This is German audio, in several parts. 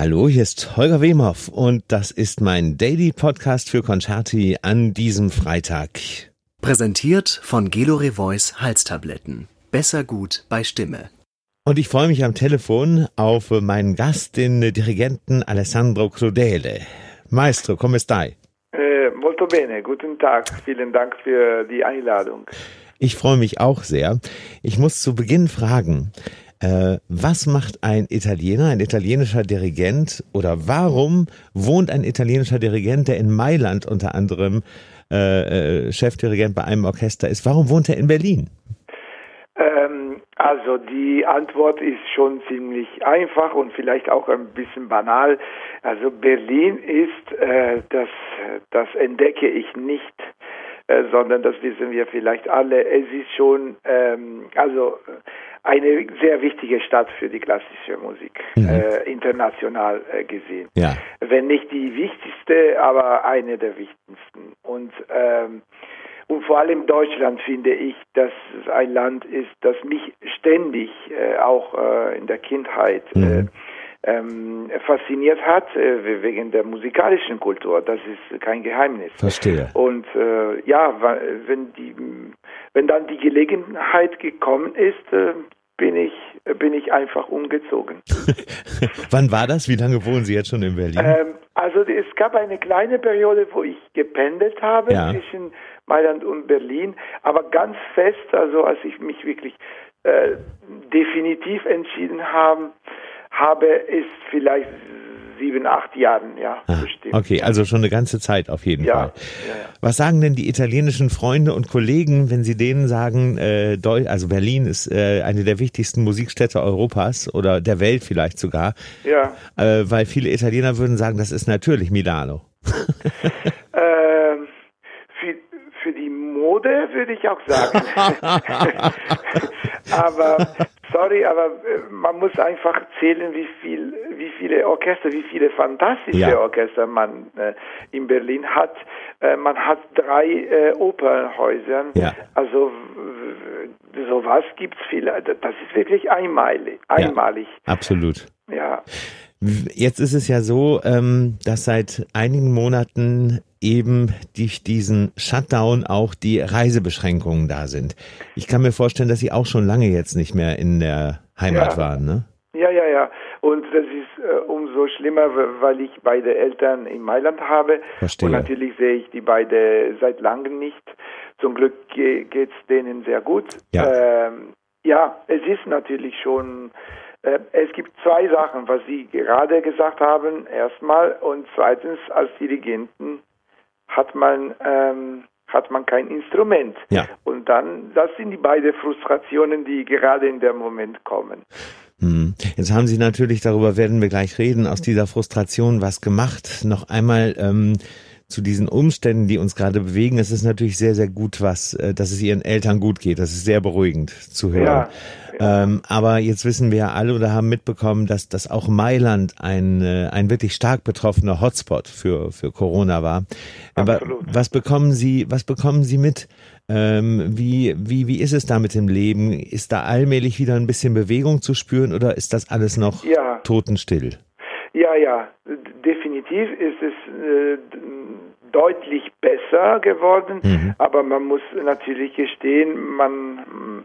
Hallo, hier ist Holger Wemhoff und das ist mein Daily Podcast für Concerti an diesem Freitag. Präsentiert von Gelore Voice Halstabletten. Besser gut bei Stimme. Und ich freue mich am Telefon auf meinen Gast, den Dirigenten Alessandro Crudele. Maestro, come stai? Eh, molto bene, guten Tag. Vielen Dank für die Einladung. Ich freue mich auch sehr. Ich muss zu Beginn fragen, äh, was macht ein Italiener, ein italienischer Dirigent oder warum wohnt ein italienischer Dirigent, der in Mailand unter anderem äh, äh, Chefdirigent bei einem Orchester ist, warum wohnt er in Berlin? Ähm, also die Antwort ist schon ziemlich einfach und vielleicht auch ein bisschen banal. Also Berlin ist, äh, das, das entdecke ich nicht äh, sondern das wissen wir vielleicht alle. Es ist schon ähm, also eine sehr wichtige Stadt für die klassische Musik, mhm. äh, international äh, gesehen. Ja. Wenn nicht die wichtigste, aber eine der wichtigsten. Und ähm, und vor allem Deutschland finde ich, dass es ein Land ist, das mich ständig, äh, auch äh, in der Kindheit, äh, mhm ähm, fasziniert hat, äh, wegen der musikalischen Kultur. Das ist kein Geheimnis. Verstehe. Und äh, ja, wenn die, wenn dann die Gelegenheit gekommen ist, äh, bin ich, bin ich einfach umgezogen. Wann war das? Wie lange wohnen Sie jetzt schon in Berlin? Ähm, also es gab eine kleine Periode, wo ich gependelt habe ja. zwischen Mailand und Berlin, aber ganz fest, also als ich mich wirklich äh, definitiv entschieden habe, habe, ist vielleicht sieben, acht Jahren, ja, ah, bestimmt. Okay, also schon eine ganze Zeit auf jeden ja, Fall. Ja, ja. Was sagen denn die italienischen Freunde und Kollegen, wenn sie denen sagen, äh, also Berlin ist äh, eine der wichtigsten Musikstädte Europas oder der Welt vielleicht sogar? Ja. Äh, weil viele Italiener würden sagen, das ist natürlich Milano. ähm, für, für die Mode würde ich auch sagen. Aber sorry, aber äh, man muss einfach zählen, wie viel, wie viele Orchester, wie viele fantastische ja. Orchester man äh, in Berlin hat. Äh, man hat drei äh, Opernhäuser. Ja. Also sowas gibt's viele. Das ist wirklich einmalig. einmalig. Ja, absolut. Ja. Jetzt ist es ja so, ähm, dass seit einigen Monaten eben durch diesen Shutdown auch die Reisebeschränkungen da sind. Ich kann mir vorstellen, dass Sie auch schon lange jetzt nicht mehr in der Heimat ja. waren, ne? Ja, ja, ja. Und das ist äh, umso schlimmer, weil ich beide Eltern in Mailand habe. Verstehe. Und natürlich sehe ich die beide seit langem nicht. Zum Glück ge geht's denen sehr gut. Ja. Ähm, ja, es ist natürlich schon äh, es gibt zwei Sachen, was Sie gerade gesagt haben. Erstmal und zweitens, als Dirigenten hat man ähm, hat man kein Instrument. Ja. Und dann, das sind die beiden Frustrationen, die gerade in dem Moment kommen. Hm. Jetzt haben Sie natürlich, darüber werden wir gleich reden, aus dieser Frustration was gemacht. Noch einmal ähm, zu diesen Umständen, die uns gerade bewegen. Es ist natürlich sehr, sehr gut, was, äh, dass es Ihren Eltern gut geht. Das ist sehr beruhigend zu hören. Ja. Ähm, aber jetzt wissen wir ja alle oder haben mitbekommen, dass, dass auch Mailand ein, äh, ein wirklich stark betroffener Hotspot für, für Corona war. Aber was bekommen Sie, was bekommen Sie mit? Ähm, wie, wie, wie ist es da mit dem Leben? Ist da allmählich wieder ein bisschen Bewegung zu spüren oder ist das alles noch ja. totenstill? Ja, ja, definitiv ist es äh, deutlich besser geworden, Mhm. aber man muss natürlich gestehen, man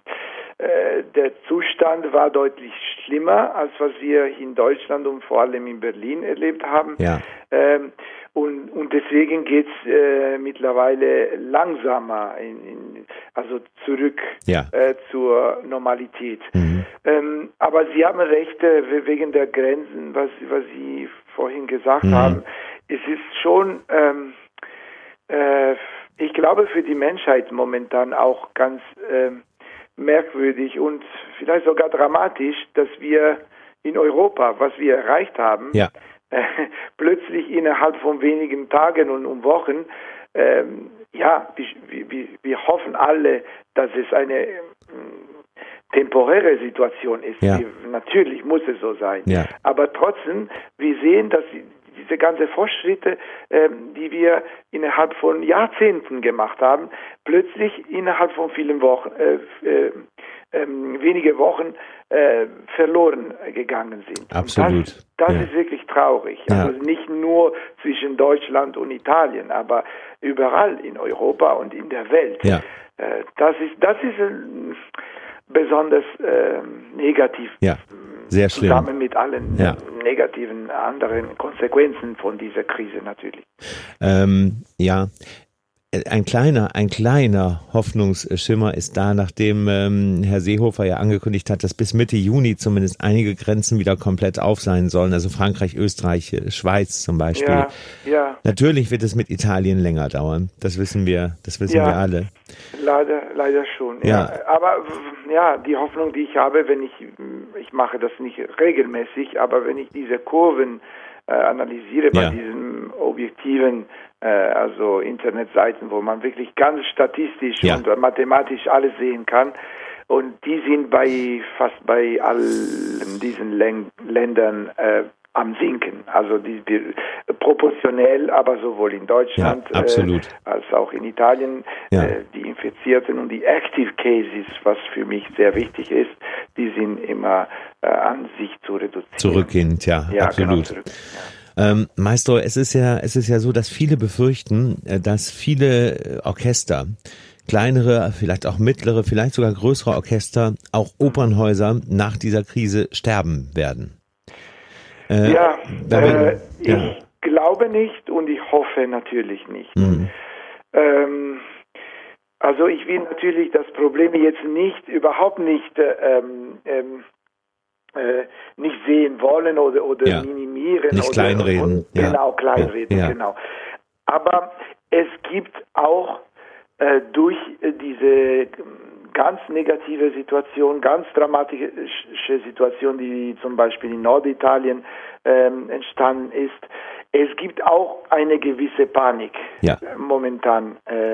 äh, der Zustand war deutlich schlimmer, als was wir in Deutschland und vor allem in Berlin erlebt haben. Ja. Ähm, und, und deswegen geht's äh, mittlerweile langsamer, in, in, also zurück Ja. äh, zur Normalität. Mhm. Ähm, aber Sie haben recht, äh, wegen der Grenzen, was, was Sie vorhin gesagt Mhm. haben. Es ist schon, ähm, äh, ich glaube, für die Menschheit momentan auch ganz ähm, merkwürdig und vielleicht sogar dramatisch, dass wir in Europa, was wir erreicht haben, Ja. plötzlich innerhalb von wenigen Tagen und, Wochen, ähm, ja, wir, wir, wir hoffen alle, dass es eine ähm, temporäre Situation ist. Ja. Natürlich muss es so sein. Ja. Aber trotzdem, wir sehen, dass diese ganzen Fortschritte, ähm, die wir innerhalb von Jahrzehnten gemacht haben, plötzlich innerhalb von vielen Wochen, äh, äh, ähm, wenige Wochen äh, verloren gegangen sind. Absolut. Und das, das ja. ist wirklich traurig. Ja. Also nicht nur zwischen Deutschland und Italien, aber überall in Europa und in der Welt. Ja. Äh, das ist das ist äh, besonders äh, negativ. Ja. Sehr schlimm. Zusammen mit allen Ja. negativen anderen Konsequenzen von dieser Krise natürlich. Ähm, ja, ein kleiner, ein kleiner Hoffnungsschimmer ist da, nachdem ähm, Herr Seehofer ja angekündigt hat, dass bis Mitte Juni zumindest einige Grenzen wieder komplett auf sein sollen, also Frankreich, Österreich, äh, Schweiz zum Beispiel. Ja, ja, Natürlich wird es mit Italien länger dauern. Das wissen wir, das wissen Ja. wir alle. leider, leider schon. Ja. Aber w- ja, die Hoffnung, die ich habe, wenn ich, ich mache das nicht regelmäßig, aber wenn ich diese Kurven äh, analysiere bei Ja. diesen objektiven, äh, also Internetseiten, wo man wirklich ganz statistisch Ja. und mathematisch alles sehen kann. Und die sind bei fast bei allen diesen Län Ländern äh, am Sinken. Also die, die, proportionell, aber sowohl in Deutschland Ja. Äh, als auch in Italien Ja. äh, die Infizierten und die Active Cases, was für mich sehr wichtig ist, die sind immer äh, an sich zu reduzieren. Zurückgehend, ja, Ja, absolut. Genau, zurück. Ja. Ähm, Maestro, es ist ja, es ist ja so, dass viele befürchten, äh, dass viele äh, Orchester, kleinere, vielleicht auch mittlere, vielleicht sogar größere Orchester, auch Opernhäuser nach dieser Krise sterben werden. Äh, Ja, äh, ja. ich glaube nicht und ich hoffe natürlich nicht. Mhm. Ähm, also ich will natürlich das Problem jetzt nicht, überhaupt nicht, äh, ähm, ähm, äh, nicht sehen wollen oder, oder Ja. minimieren. Nicht oder, kleinreden, und- ja. Genau, kleinreden, Ja. genau. Aber es gibt auch äh, durch äh, diese ganz negative Situation, ganz dramatische Situation, die zum Beispiel in Norditalien ähm, entstanden ist, es gibt auch eine gewisse Panik Ja. äh, momentan, äh,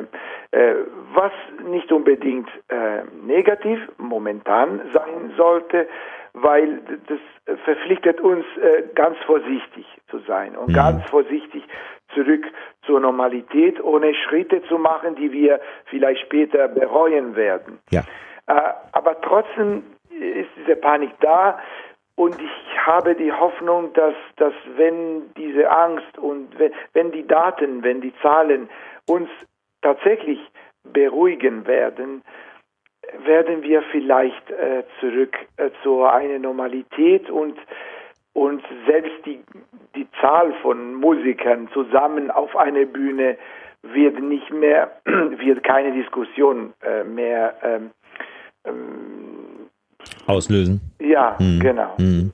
äh, was nicht unbedingt äh, negativ momentan sein sollte, weil das verpflichtet uns, äh, ganz vorsichtig zu sein und Mhm. ganz vorsichtig zurück zur Normalität, ohne Schritte zu machen, die wir vielleicht später bereuen werden. Ja. Äh, aber trotzdem ist diese Panik da und ich habe die Hoffnung, dass, dass wenn diese Angst und wenn, wenn die Daten, wenn die Zahlen uns tatsächlich beruhigen werden, werden wir vielleicht äh, zurück äh, zu einer Normalität und und selbst die, die Zahl von Musikern zusammen auf einer Bühne wird nicht mehr, wird keine Diskussion äh, mehr, ähm, ähm, Auslösen. ja, Mhm. genau. Mhm.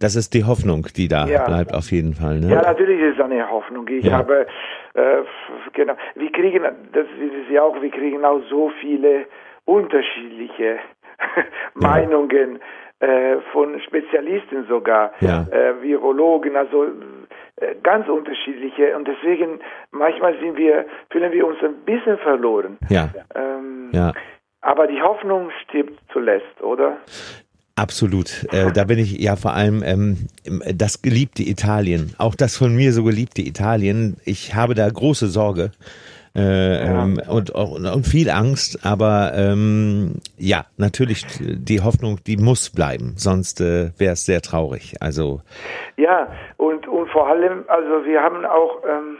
Das ist die Hoffnung, die da Ja. bleibt auf jeden Fall. Ne? Ja, natürlich ist es eine Hoffnung. Ich Ja. habe, äh, genau, wir kriegen, das wissen Sie auch, wir kriegen auch so viele unterschiedliche Meinungen äh, von Spezialisten sogar, Ja. äh, Virologen, also äh, ganz unterschiedliche. Und deswegen manchmal sind wir, fühlen wir uns ein bisschen verloren. Ja. Ähm, Ja. Aber die Hoffnung stirbt zuletzt, oder? Absolut. Äh, da bin ich ja vor allem ähm, das geliebte Italien, auch das von mir so geliebte Italien. Ich habe da große Sorge äh, Ja. ähm, und, und, und viel Angst, aber ähm, ja, natürlich die Hoffnung, die muss bleiben, sonst äh, wäre es sehr traurig. Also Ja, und, und vor allem, also wir haben auch, ähm,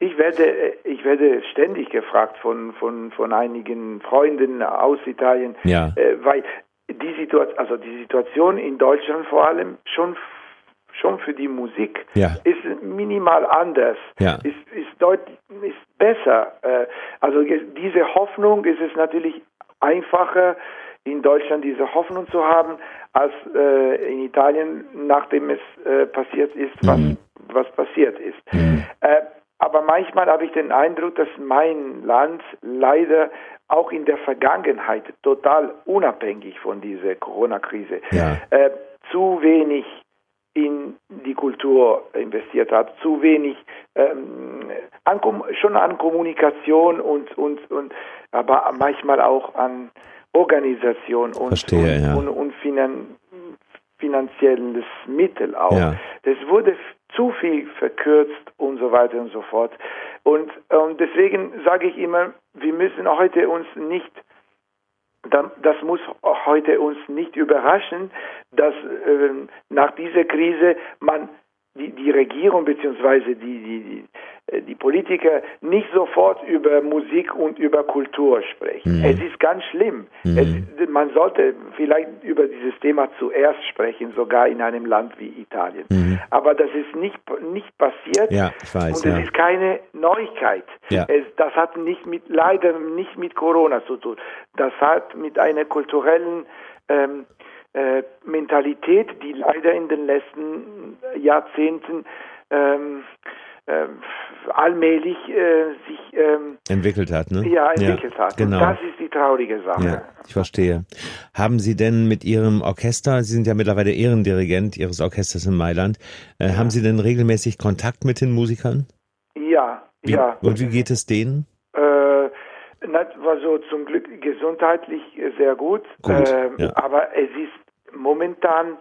ich werde, ich werde ständig gefragt von, von, von einigen Freunden aus Italien, Ja. äh, weil die Situation, also die Situation in Deutschland vor allem schon schon für die Musik Ja. ist minimal anders, Ja. ist, ist deutlich ist besser. Äh, Also diese Hoffnung ist es natürlich einfacher in Deutschland diese Hoffnung zu haben als äh, in Italien, nachdem es äh, passiert ist, was Mhm. was passiert ist. Äh, aber manchmal habe ich den Eindruck, dass mein Land leider auch in der Vergangenheit total unabhängig von dieser Corona-Krise Ja. äh, zu wenig in die Kultur investiert hat, zu wenig ähm, an, schon an Kommunikation und, und, und aber manchmal auch an Organisation und, Verstehe, und, ja. und, und finan, finanzielles Mittel auch. Ja. Das wurde zu viel verkürzt und so weiter und so fort. Und, und deswegen sage ich immer, wir müssen heute uns nicht das muss heute uns nicht überraschen, dass äh, nach dieser Krise man die, die Regierung bzw. Die, die, die Politiker nicht sofort über Musik und über Kultur sprechen. Mhm. Es ist ganz schlimm. Mhm. Es, man sollte vielleicht über dieses Thema zuerst sprechen, sogar in einem Land wie Italien. Mhm. Aber das ist nicht, nicht passiert ja, weiß, und es ja. ist keine Neuigkeit. Ja. Es, das hat nicht mit, leider nicht mit Corona zu tun. Das hat mit einer kulturellen ähm, äh, Mentalität, die leider in den letzten Jahrzehnten ähm, äh, allmählich äh, sich ähm, entwickelt hat, ne? Ja, entwickelt ja, hat. Genau. Und das ist die traurige Sache. Ja, ich verstehe. Haben Sie denn mit Ihrem Orchester, Sie sind ja mittlerweile Ehrendirigent Ihres Orchesters in Mailand, äh, ja. haben Sie denn regelmäßig Kontakt mit den Musikern? Ja, wie, ja. Und wie geht es denen? Äh, war so zum Glück gesundheitlich sehr gut, gut äh, ja. aber es ist momentan,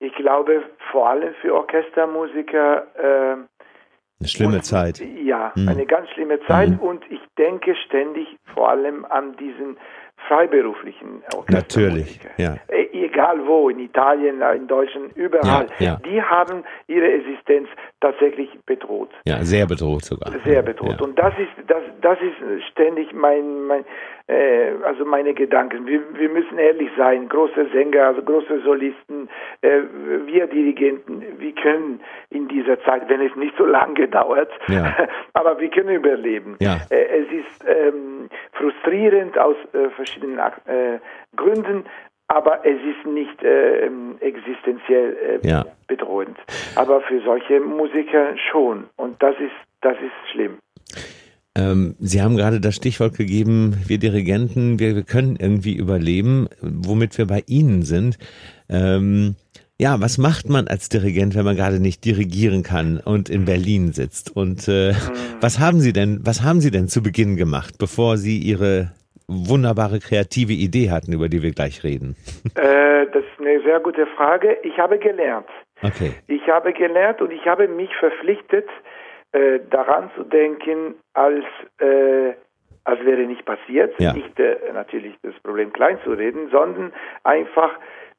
ich glaube, vor allem für Orchestermusiker äh, eine schlimme und, Zeit. Ja, hm. eine ganz schlimme Zeit hm. und ich denke ständig vor allem an diesen freiberuflichen Natürlich, ja. Egal wo, in Italien, in Deutschland, überall. Ja, ja. Die haben ihre Existenz tatsächlich bedroht. Ja, sehr bedroht sogar. Sehr bedroht. Ja. Und das ist, das, das ist ständig mein, mein äh, also meine Gedanken. Wir, wir müssen ehrlich sein, große Sänger, also große Solisten, äh, wir Dirigenten, wir können in dieser Zeit, wenn es nicht so lange dauert, ja. aber wir können überleben. Ja. Äh, es ist ähm, frustrierend aus äh, verschiedenen äh, Gründen, aber es ist nicht äh, existenziell äh, ja. bedrohend. Aber für solche Musiker schon. Und das ist, das ist schlimm. Ähm, Sie haben gerade das Stichwort gegeben, wir Dirigenten, wir, wir können irgendwie überleben, womit wir bei Ihnen sind. Ähm, ja, was macht man als Dirigent, wenn man gerade nicht dirigieren kann und in Berlin sitzt? Und äh, was haben Sie denn, was haben Sie denn zu Beginn gemacht, bevor Sie Ihre wunderbare kreative Idee hatten, über die wir gleich reden? Äh, das ist eine sehr gute Frage. Ich habe gelernt. Okay. Ich habe gelernt und ich habe mich verpflichtet, äh, daran zu denken, als, äh, als wäre nicht passiert, ja. nicht äh, natürlich das Problem klein zu reden, sondern einfach,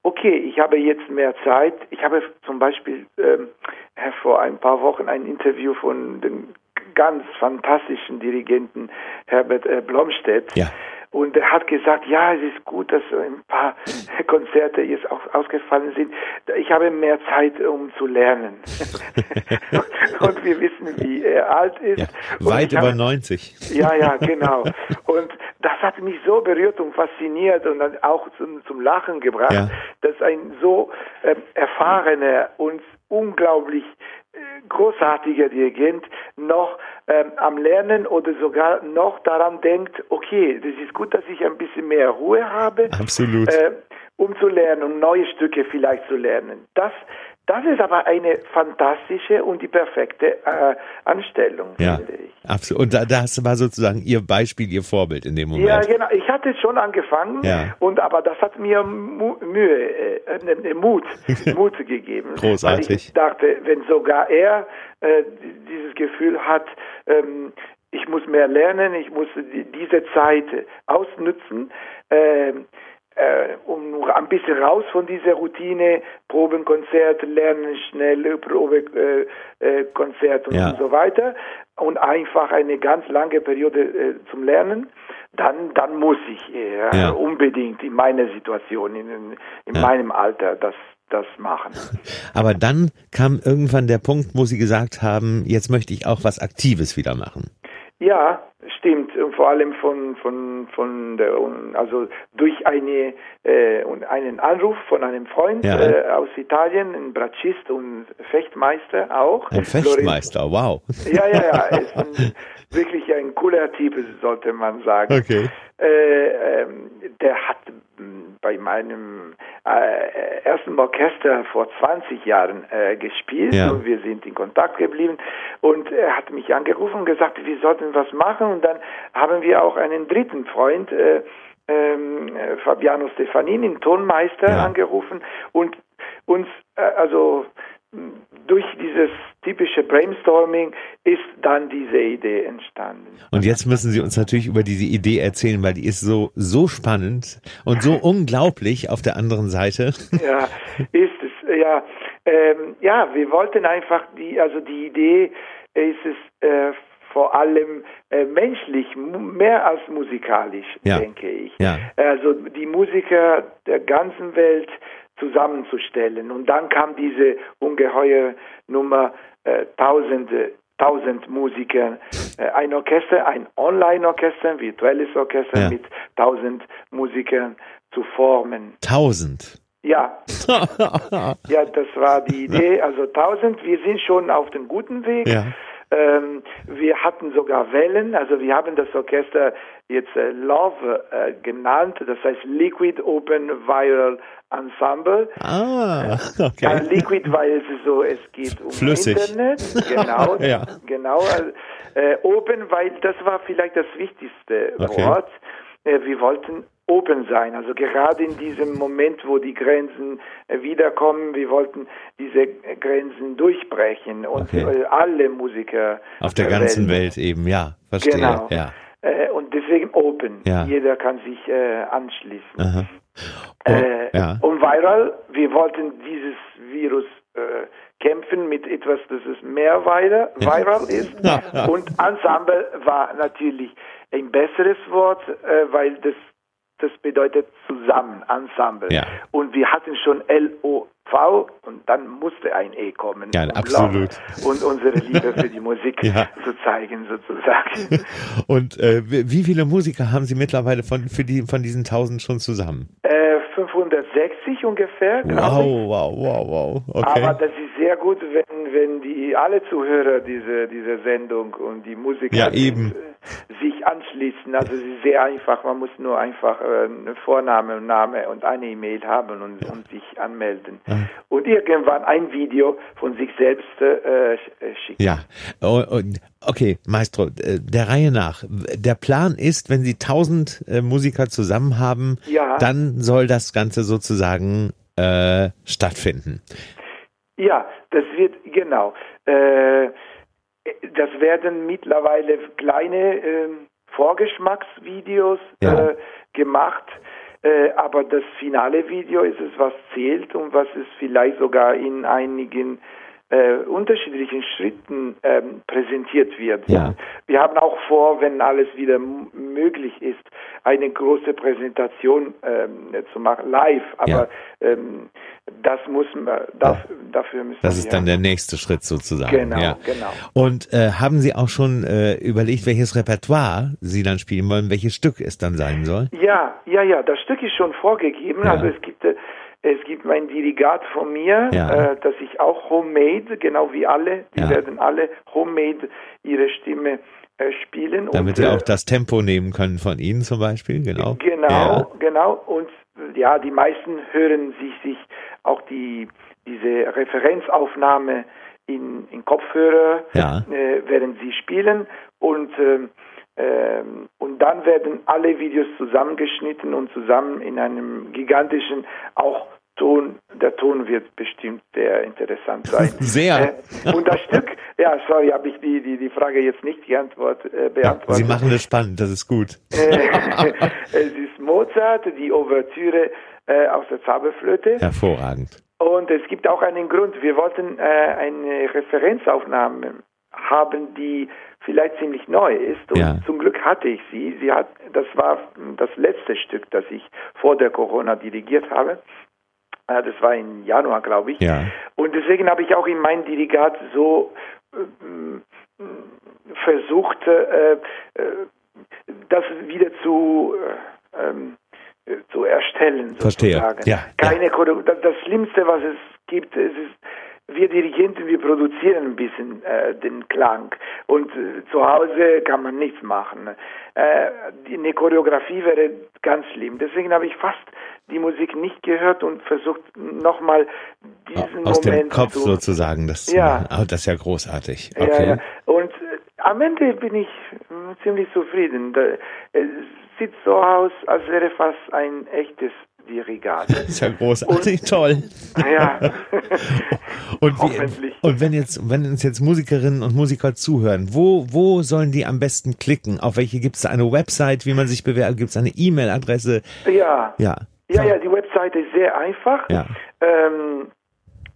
okay, ich habe jetzt mehr Zeit. Ich habe zum Beispiel ähm, vor ein paar Wochen ein Interview von dem ganz fantastischen Dirigenten Herbert äh, Blomstedt. Ja. Und er hat gesagt, ja, es ist gut, dass ein paar Konzerte jetzt auch ausgefallen sind. Ich habe mehr Zeit, um zu lernen. und wir wissen, wie er alt ist. Ja, weit über habe, 90. Ja, ja, genau. Und das hat mich so berührt und fasziniert und dann auch zum, zum Lachen gebracht, Ja. dass ein so äh, erfahrener und unglaublich äh, großartiger Dirigent noch ähm, am Lernen oder sogar noch daran denkt, okay, das ist gut, dass ich ein bisschen mehr Ruhe habe, Absolut. äh, um zu lernen, um neue Stücke vielleicht zu lernen. Das, das ist aber eine fantastische und die perfekte äh, Anstellung, Ja, finde ich. absolut. Und da, das war sozusagen Ihr Beispiel, Ihr Vorbild in dem Moment. Ja, genau. Ich hatte schon angefangen, Ja. und aber das hat mir Mu Mühe, äh, äh, Mut, Mut gegeben. Großartig. Weil ich dachte, wenn sogar er äh, dieses Gefühl hat, ähm, ich muss mehr lernen, ich muss die, diese Zeit ausnutzen, ähm, äh, um nur ein bisschen raus von dieser Routine, Probenkonzert, lernen schnell, Probekonzert äh, äh, und, Ja. und so weiter und einfach eine ganz lange Periode äh, zum Lernen, dann, dann muss ich äh, Ja. unbedingt in meiner Situation, in, in Ja. meinem Alter das, das machen. Aber dann kam irgendwann der Punkt, wo Sie gesagt haben, jetzt möchte ich auch was Aktives wieder machen. Ja, stimmt. Und vor allem von, von, von der, also durch eine, äh, einen Anruf von einem Freund Ja. äh, aus Italien, ein Bratschist und Fechtmeister auch. Ein Fechtmeister, wow. Ja, ja, ja. Ist ein, wirklich ein cooler Typ, sollte man sagen. Okay. Äh, ähm, der hat bei meinem äh, ersten Orchester vor 20 Jahren äh, gespielt Ja. und wir sind in Kontakt geblieben und er hat mich angerufen und gesagt, wir sollten was machen und dann haben wir auch einen dritten Freund, äh, ähm, äh, Fabiano Stefanini, einen Tonmeister, Ja. angerufen und uns, äh, also durch dieses typische Brainstorming ist dann diese Idee entstanden. Und jetzt müssen Sie uns natürlich über diese Idee erzählen, weil die ist so, so spannend und so unglaublich auf der anderen Seite. Ja, ist es, ja. Ähm, ja, wir wollten einfach die, also die Idee ist es äh, vor allem äh, menschlich, mehr als musikalisch, ja. denke ich. Ja. Also die Musiker der ganzen Welt zusammenzustellen. Und dann kam diese ungeheure Nummer äh, Tausende tausend Musiker, äh, ein Orchester, ein Online-Orchester, ein virtuelles Orchester ja. mit tausend Musikern zu formen. Tausend? Ja. ja, das war die Idee. Also tausend, wir sind schon auf dem guten Weg. Ja. Ähm, wir hatten sogar Wellen, also wir haben das Orchester jetzt äh, Love äh, genannt, das heißt Liquid Open Viral Ensemble. Ah, okay. Ja, Liquid, weil es so, es geht um Flüssig. Internet. Genau, ja. genau. Äh, open, weil das war vielleicht das wichtigste okay. Wort. Äh, wir wollten open sein. Also gerade in diesem Moment, wo die Grenzen äh, wiederkommen, wir wollten diese Grenzen durchbrechen und okay. Äh, alle Musiker auf der ganzen Welt, Welt eben, ja, verstehe. Genau. Ja. Äh, und deswegen open. Ja. Jeder kann sich anschließen. Aha. Oh, äh, ja. Und viral, wir wollten dieses Virus äh, kämpfen mit etwas, das es mehr viral, viral ist. Und Ensemble war natürlich ein besseres Wort, äh, weil das das bedeutet zusammen, Ensemble. Ja. Und wir hatten schon L-O-V und dann musste ein E kommen. Ja, um absolut. Und unsere Liebe für die Musik ja. zu zeigen, sozusagen. Und äh, wie viele Musiker haben Sie mittlerweile von, für die, von diesen 1000 schon zusammen? Äh, 560 ungefähr. Wow, wow, wow, wow. Okay. Aber das ist sehr gut, wenn, wenn die alle Zuhörer diese, diese Sendung und die Musiker ja, eben. Äh, sich anschließen. Also es ist sehr einfach. Man muss nur einfach äh, einen Vorname und Name und eine E-Mail haben und, und sich anmelden. Ja. Und irgendwann ein Video von sich selbst äh, schicken. Ja. Oh, oh, okay, Maestro, äh, der Reihe nach. Der Plan ist, wenn Sie tausend äh, Musiker zusammen haben, ja. dann soll das Ganze sozusagen äh, stattfinden. Ja, das wird genau. Äh, das werden mittlerweile kleine äh, Vorgeschmacksvideos ja. äh, gemacht, äh, aber das finale Video ist es, was zählt und was es vielleicht sogar in einigen äh, unterschiedlichen Schritten ähm, präsentiert wird. Ja. Wir haben auch vor, wenn alles wieder möglich ist, eine große Präsentation ähm, zu machen, live. Aber ja. ähm, das muss man, das, ja. dafür müssen Das ist dann der nächste Schritt sozusagen. Genau, genau. Und äh, haben Sie auch schon äh, überlegt, welches Repertoire Sie dann spielen wollen, welches Stück es dann sein soll? Ja, ja, ja. Das Stück ist schon vorgegeben. Also es gibt äh, es gibt mein Dirigat von mir, ja. äh, das ich auch homemade, genau wie alle, die Ja. werden alle homemade ihre Stimme äh, spielen. Damit und, Sie äh, auch das Tempo nehmen können von Ihnen zum Beispiel, genau. Genau, Ja. genau. Und äh, ja, die meisten hören sich, sich auch die, diese Referenzaufnahme in, in Kopfhörer, Ja. äh, während sie spielen. Und, ähm, ähm, und dann werden alle Videos zusammengeschnitten und zusammen in einem gigantischen, auch Ton, der Ton wird bestimmt sehr interessant sein. Sehr. Äh, und das Stück, ja, sorry, habe ich die, die, die Frage jetzt nicht geantwortet, äh, beantwortet. Sie machen das spannend, das ist gut. Äh, es ist Mozart, die Ouvertüre äh, aus der Zauberflöte. Hervorragend. Und es gibt auch einen Grund. Wir wollten äh, eine Referenzaufnahme haben, die vielleicht ziemlich neu ist. Und Ja. zum Glück hatte ich sie. Sie hat, das war das letzte Stück, das ich vor der Corona dirigiert habe. Äh, Das war im Januar, glaube ich. Ja. Und deswegen habe ich auch in meinem Dirigat so ähm, versucht, äh, äh, das wieder zu, äh, ähm, äh, zu erstellen. Verstehe. Sozusagen. Ja, Keine Choreo- das, das Schlimmste, was es gibt, es ist wir Dirigenten, wir produzieren ein bisschen äh, den Klang und äh, zu Hause kann man nichts machen. Äh, die, eine Choreografie wäre ganz schlimm. Deswegen habe ich fast die Musik nicht gehört und versucht nochmal diesen Aus Moment dem Kopf zu, sozusagen das Ja. Oh, das ist ja großartig. ja, Okay. ja. Und äh, am Ende bin ich äh, ziemlich zufrieden. Da, es sieht so aus, als wäre fast ein echtes Dirigate. ist ja großartig, und, toll. Ja. und, wie, und wenn jetzt, wenn uns jetzt Musikerinnen und Musiker zuhören, wo, wo sollen die am besten klicken? Auf welche gibt es eine Website, wie man sich bewerbt? Gibt es eine E-Mail-Adresse? Ja. Ja. Ja, ja, die Website ist sehr einfach. Ja. Ähm,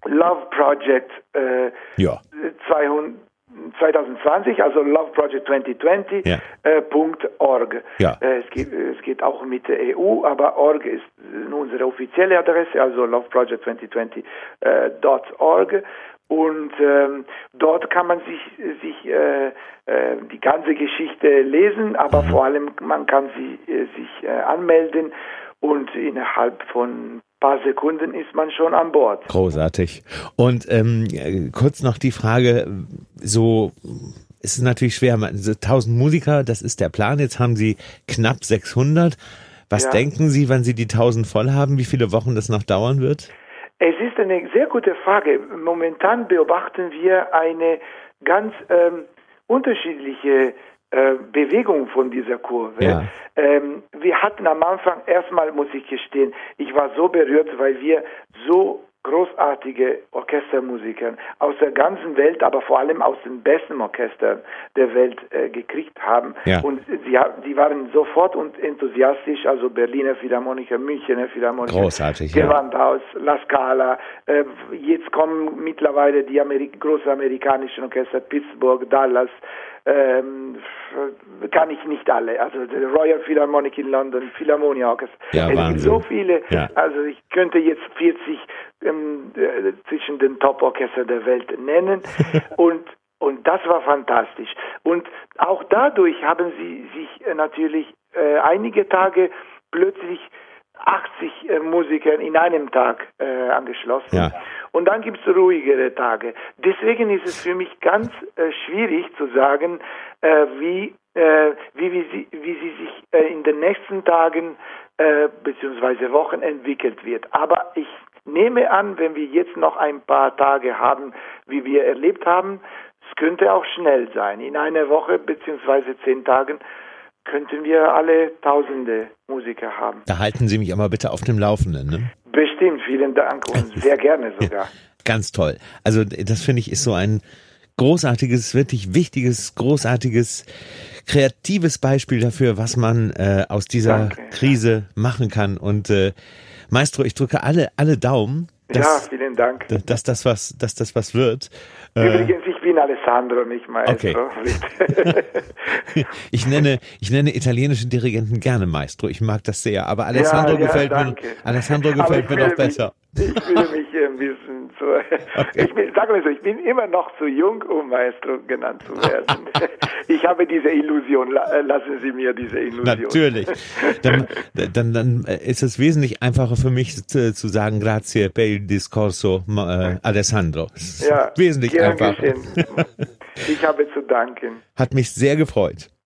Love Project äh, ja. 200, 2020, also Love Project 2020.org. Ja. Äh, ja. Äh, es, geht, es geht auch mit der EU, aber org ist unsere offizielle Adresse, also Love Project 2020.org. Äh, und ähm, dort kann man sich, sich äh, äh, die ganze Geschichte lesen, aber mhm. vor allem man kann sie, äh, sich äh, anmelden und innerhalb von paar Sekunden ist man schon an Bord. Großartig. Und ähm, kurz noch die Frage, so ist es natürlich schwer, 1000 Musiker, das ist der Plan, jetzt haben Sie knapp 600. Was ja. denken Sie, wann Sie die 1000 voll haben, wie viele Wochen das noch dauern wird? Es ist eine sehr gute Frage. Momentan beobachten wir eine ganz ähm, unterschiedliche äh, Bewegung von dieser Kurve. Ja. Ähm, wir hatten am Anfang, erstmal muss ich gestehen, ich war so berührt, weil wir so großartige Orchestermusiker aus der ganzen Welt, aber vor allem aus den besten Orchestern der Welt äh, gekriegt haben. Ja. Und sie, die waren sofort und enthusiastisch, also Berliner Philharmoniker, Münchener Philharmoniker, Großartig, Gewandhaus, ja. La Scala. Äh, jetzt kommen mittlerweile die Ameri großen amerikanischen Orchester, Pittsburgh, Dallas, ähm, kann ich nicht alle. Also der Royal Philharmonic in London, Philharmonia Orchestra. Ja, es gibt so viele. Ja. Also ich könnte jetzt 40 ähm, äh, zwischen den Top-Orchester der Welt nennen. und und das war fantastisch. Und auch dadurch haben sie sich äh, natürlich äh, einige Tage plötzlich 80 äh, Musiker in einem Tag äh, angeschlossen. Ja. Und dann gibt es ruhigere Tage. Deswegen ist es für mich ganz äh, schwierig zu sagen, äh, wie, äh, wie, wie, sie, wie sie sich äh, in den nächsten Tagen äh, bzw. Wochen entwickelt wird. Aber ich nehme an, wenn wir jetzt noch ein paar Tage haben, wie wir erlebt haben, es könnte auch schnell sein. In einer Woche bzw. zehn Tagen könnten wir alle Tausende Musiker haben. Da halten Sie mich aber bitte auf dem Laufenden. Ne? Bestimmt, vielen Dank und sehr gerne sogar. Ganz toll. Also das finde ich ist so ein großartiges, wirklich wichtiges, großartiges, kreatives Beispiel dafür, was man äh, aus dieser Danke, Krise ja. machen kann. Und äh, Maestro, ich drücke alle, alle Daumen. Dass, ja, vielen Dank. Dass das was, dass das was wird. Äh, Übrigens, ich bin Alessandro, nicht Maestro. Okay. ich nenne, ich nenne italienische Dirigenten gerne Maestro. Ich mag das sehr. Aber Alessandro ja, ja, gefällt danke. mir, Alessandro gefällt mir noch besser. Ich fühle mich ein bisschen zu. Okay. Ich bin, sag mal so, ich bin immer noch zu jung, um Maestro genannt zu werden. ich habe diese Illusion. Äh, lassen Sie mir diese Illusion. Natürlich. Dann, dann, dann ist es wesentlich einfacher für mich zu, zu sagen, grazie per il discorso, äh, Alessandro. Ja, wesentlich einfacher. Ich habe zu danken. Hat mich sehr gefreut.